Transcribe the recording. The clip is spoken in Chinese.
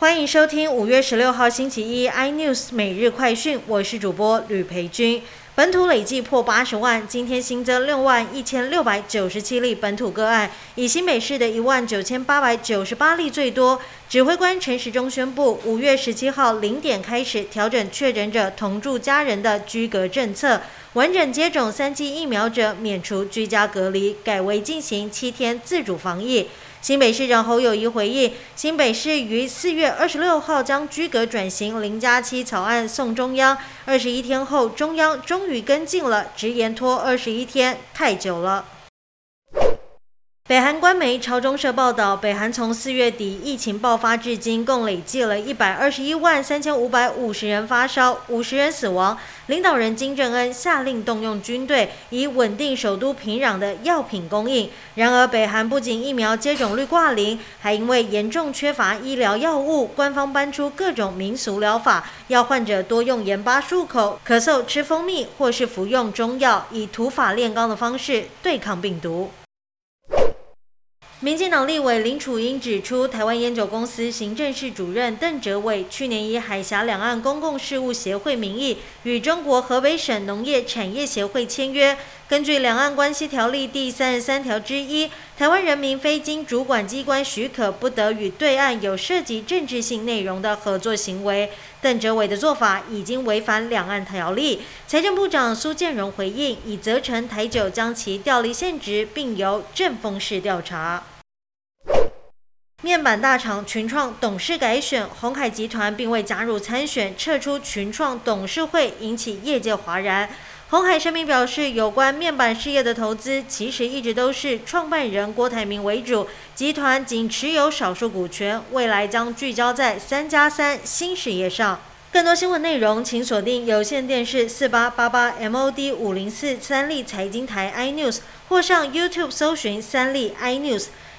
欢迎收听五月十六号星期一 iNews 每日快讯，我是主播吕培军。本土累计破八十万，今天新增六万一千六百九十七例本土个案，以新北市的一万九千八百九十八例最多。指挥官陈时中宣布，五月十七号零点开始调整确诊者同住家人的居隔政策，完整接种三剂疫苗者免除居家隔离，改为进行七天自主防疫。新北市长侯友谊回应，新北市于四月二十六号将居隔转型零加七草案送中央，二十一天后中央终于跟进了，直言拖二十一天太久了。北韩官媒朝中社报道，北韩从四月底疫情爆发至今，共累计了一百二十一万三千五百五十人发烧，五十人死亡。领导人金正恩下令动用军队，以稳定首都平壤的药品供应。然而，北韩不仅疫苗接种率挂零，还因为严重缺乏医疗药物，官方搬出各种民俗疗法，要患者多用盐巴漱口，咳嗽吃蜂蜜，或是服用中药，以土法炼钢的方式对抗病毒。民进党立委林楚英指出，台湾烟酒公司行政室主任邓哲伟去年以海峡两岸公共事务协会名义与中国河北省农业产业协会签约。根据《两岸关系条例》第三十三条之一，台湾人民非经主管机关许可，不得与对岸有涉及政治性内容的合作行为。邓哲伟的做法已经违反两岸条例。财政部长苏建荣回应，已责成台酒将其调离现职，并由正风室调查。面板大厂群创董事改选，红海集团并未加入参选，撤出群创董事会，引起业界哗然。红海声明表示，有关面板事业的投资，其实一直都是创办人郭台铭为主，集团仅持有少数股权，未来将聚焦在三加三新事业上。更多新闻内容，请锁定有线电视四八八八 MOD 五零四三立财经台 iNews，或上 YouTube 搜寻三立 iNews。